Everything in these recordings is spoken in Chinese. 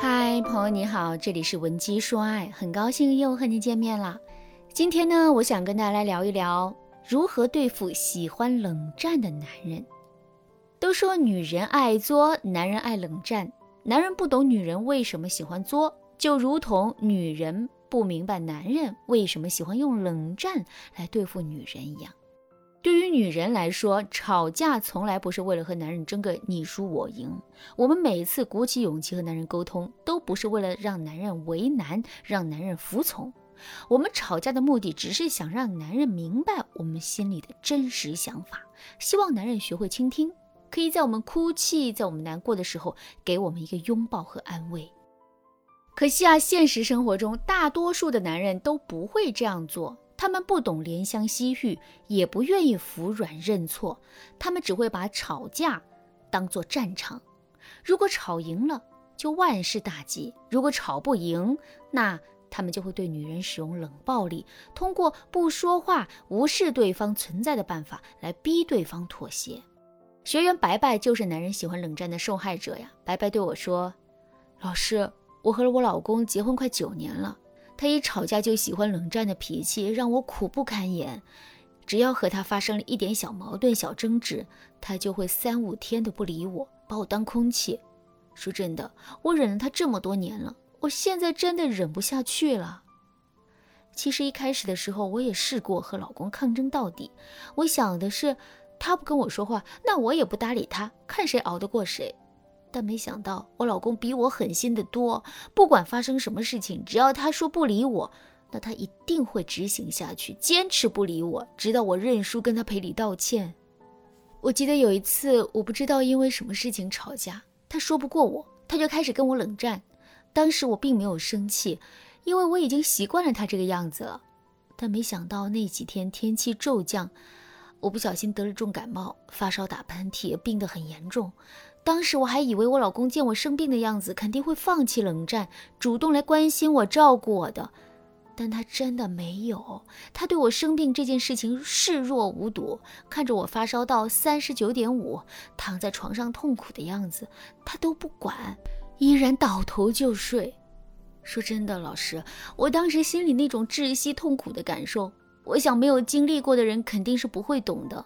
嗨，朋友你好，这里是文姬说爱，很高兴又和你见面了。今天呢，我想跟大家来聊一聊如何对付喜欢冷战的男人。都说女人爱作，男人爱冷战。男人不懂女人为什么喜欢作，就如同女人不明白男人为什么喜欢用冷战来对付女人一样。对于女人来说，吵架从来不是为了和男人争个你输我赢。我们每次鼓起勇气和男人沟通，都不是为了让男人为难，让男人服从。我们吵架的目的，只是想让男人明白我们心里的真实想法，希望男人学会倾听，可以在我们哭泣、在我们难过的时候，给我们一个拥抱和安慰。可惜啊，现实生活中，大多数的男人都不会这样做。他们不懂怜香惜玉，也不愿意服软认错，他们只会把吵架当做战场。如果吵赢了，就万事大吉；如果吵不赢，那他们就会对女人使用冷暴力，通过不说话、无视对方存在的办法来逼对方妥协。学员白白就是男人喜欢冷战的受害者呀。白白对我说：“老师，我和我老公结婚快九年了。”他一吵架就喜欢冷战的脾气，让我苦不堪言。只要和他发生了一点小矛盾、小争执，他就会三五天都不理我，把我当空气。说真的，我忍了他这么多年了，我现在真的忍不下去了。其实一开始的时候，我也试过和老公抗争到底。我想的是，他不跟我说话，那我也不搭理他，看谁熬得过谁。但没想到，我老公比我狠心的多。不管发生什么事情，只要他说不理我，那他一定会执行下去，坚持不理我，直到我认输，跟他赔礼道歉。我记得有一次，我不知道因为什么事情吵架，他说不过我，他就开始跟我冷战。当时我并没有生气，因为我已经习惯了他这个样子了。但没想到那几天天气骤降，我不小心得了重感冒，发烧、打喷嚏，病得很严重。当时我还以为我老公见我生病的样子，肯定会放弃冷战，主动来关心我、照顾我的，但他真的没有。他对我生病这件事情视若无睹，看着我发烧到三十九点五，躺在床上痛苦的样子，他都不管，依然倒头就睡。说真的，老师，我当时心里那种窒息痛苦的感受，我想没有经历过的人肯定是不会懂的。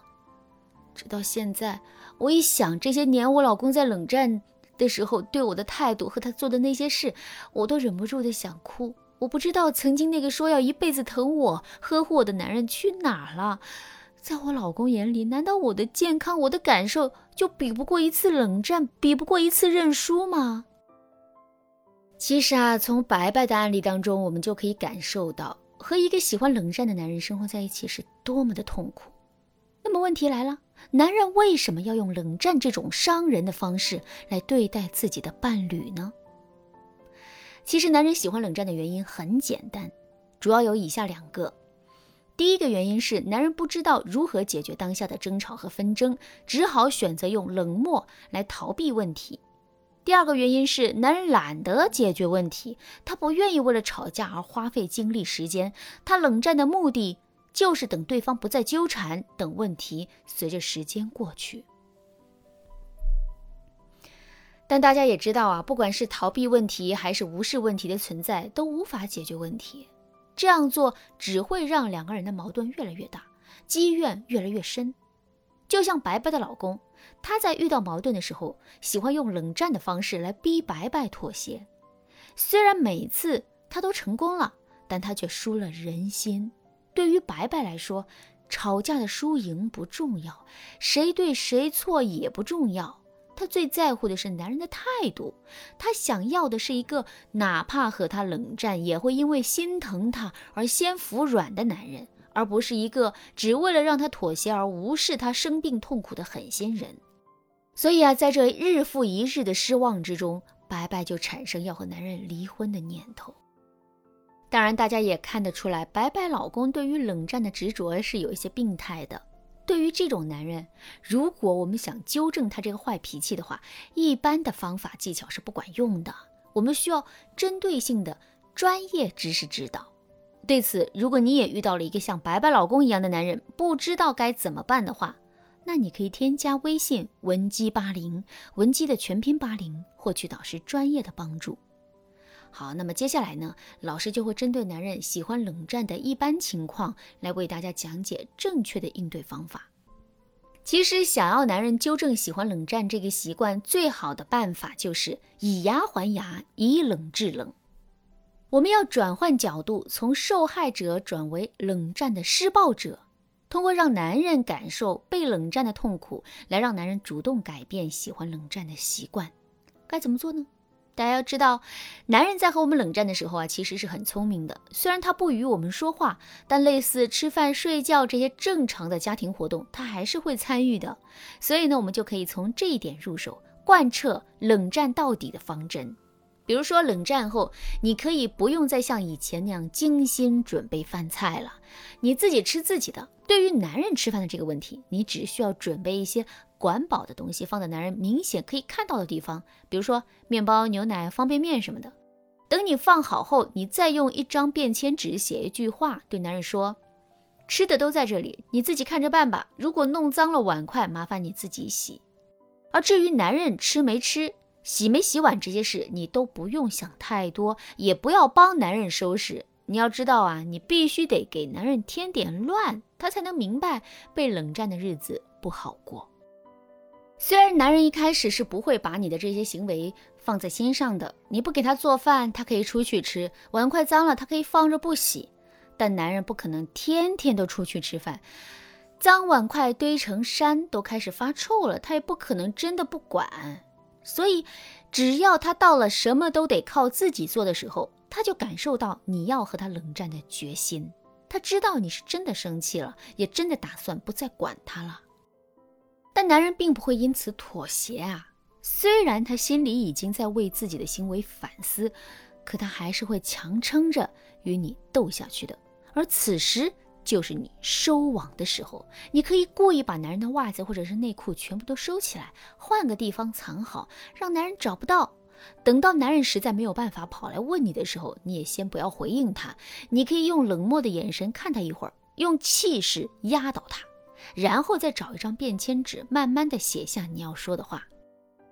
直到现在，我一想这些年我老公在冷战的时候对我的态度和他做的那些事，我都忍不住的想哭。我不知道曾经那个说要一辈子疼我、呵护我的男人去哪儿了。在我老公眼里，难道我的健康、我的感受就比不过一次冷战，比不过一次认输吗？其实啊，从白白的案例当中，我们就可以感受到，和一个喜欢冷战的男人生活在一起是多么的痛苦。那么问题来了。男人为什么要用冷战这种伤人的方式来对待自己的伴侣呢？其实，男人喜欢冷战的原因很简单，主要有以下两个。第一个原因是，男人不知道如何解决当下的争吵和纷争，只好选择用冷漠来逃避问题。第二个原因是，男人懒得解决问题，他不愿意为了吵架而花费精力时间，他冷战的目的。就是等对方不再纠缠，等问题随着时间过去。但大家也知道啊，不管是逃避问题还是无视问题的存在，都无法解决问题。这样做只会让两个人的矛盾越来越大，积怨越来越深。就像白白的老公，他在遇到矛盾的时候，喜欢用冷战的方式来逼白白妥协。虽然每次他都成功了，但他却输了人心。对于白白来说，吵架的输赢不重要，谁对谁错也不重要。他最在乎的是男人的态度，他想要的是一个哪怕和他冷战，也会因为心疼他而先服软的男人，而不是一个只为了让他妥协而无视他生病痛苦的狠心人。所以啊，在这日复一日的失望之中，白白就产生要和男人离婚的念头。当然，大家也看得出来，白白老公对于冷战的执着是有一些病态的。对于这种男人，如果我们想纠正他这个坏脾气的话，一般的方法技巧是不管用的。我们需要针对性的专业知识指导。对此，如果你也遇到了一个像白白老公一样的男人，不知道该怎么办的话，那你可以添加微信文姬八零，文姬的全拼八零，获取导师专业的帮助。好，那么接下来呢，老师就会针对男人喜欢冷战的一般情况，来为大家讲解正确的应对方法。其实，想要男人纠正喜欢冷战这个习惯，最好的办法就是以牙还牙，以冷制冷。我们要转换角度，从受害者转为冷战的施暴者。通过让男人感受被冷战的痛苦，来让男人主动改变喜欢冷战的习惯，该怎么做呢？大家要知道，男人在和我们冷战的时候啊，其实是很聪明的。虽然他不与我们说话，但类似吃饭、睡觉这些正常的家庭活动，他还是会参与的。所以呢，我们就可以从这一点入手，贯彻冷战到底的方针。比如说，冷战后，你可以不用再像以前那样精心准备饭菜了，你自己吃自己的。对于男人吃饭的这个问题，你只需要准备一些管饱的东西，放在男人明显可以看到的地方，比如说面包、牛奶、方便面什么的。等你放好后，你再用一张便签纸写一句话，对男人说：“吃的都在这里，你自己看着办吧。如果弄脏了碗筷，麻烦你自己洗。”而至于男人吃没吃，洗没洗碗这些事，你都不用想太多，也不要帮男人收拾。你要知道啊，你必须得给男人添点乱，他才能明白被冷战的日子不好过。虽然男人一开始是不会把你的这些行为放在心上的，你不给他做饭，他可以出去吃；碗筷脏了，他可以放着不洗。但男人不可能天天都出去吃饭，脏碗筷堆成山，都开始发臭了，他也不可能真的不管。所以，只要他到了什么都得靠自己做的时候，他就感受到你要和他冷战的决心。他知道你是真的生气了，也真的打算不再管他了。但男人并不会因此妥协啊！虽然他心里已经在为自己的行为反思，可他还是会强撑着与你斗下去的。而此时，就是你收网的时候，你可以故意把男人的袜子或者是内裤全部都收起来，换个地方藏好，让男人找不到。等到男人实在没有办法跑来问你的时候，你也先不要回应他，你可以用冷漠的眼神看他一会儿，用气势压倒他，然后再找一张便签纸，慢慢的写下你要说的话。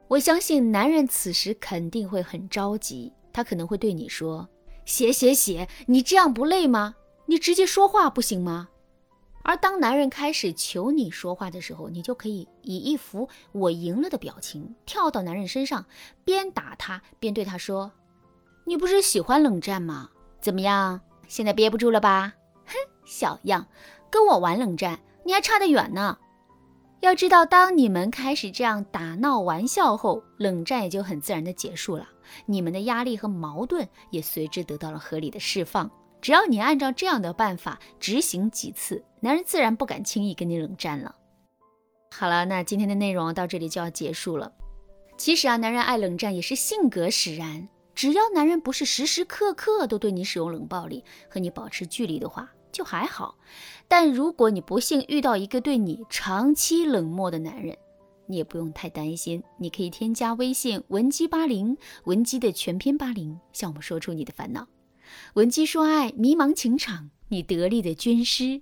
我相信男人此时肯定会很着急，他可能会对你说：“写写写，你这样不累吗？”你直接说话不行吗？而当男人开始求你说话的时候，你就可以以一副我赢了的表情跳到男人身上，边打他边对他说：“你不是喜欢冷战吗？怎么样，现在憋不住了吧？哼，小样，跟我玩冷战，你还差得远呢。要知道，当你们开始这样打闹玩笑后，冷战也就很自然的结束了，你们的压力和矛盾也随之得到了合理的释放。”只要你按照这样的办法执行几次，男人自然不敢轻易跟你冷战了。好了，那今天的内容到这里就要结束了。其实啊，男人爱冷战也是性格使然。只要男人不是时时刻刻都对你使用冷暴力，和你保持距离的话，就还好。但如果你不幸遇到一个对你长期冷漠的男人，你也不用太担心，你可以添加微信文姬八零，文姬的全拼八零，向我们说出你的烦恼。文姬说爱，迷茫情场，你得力的军师。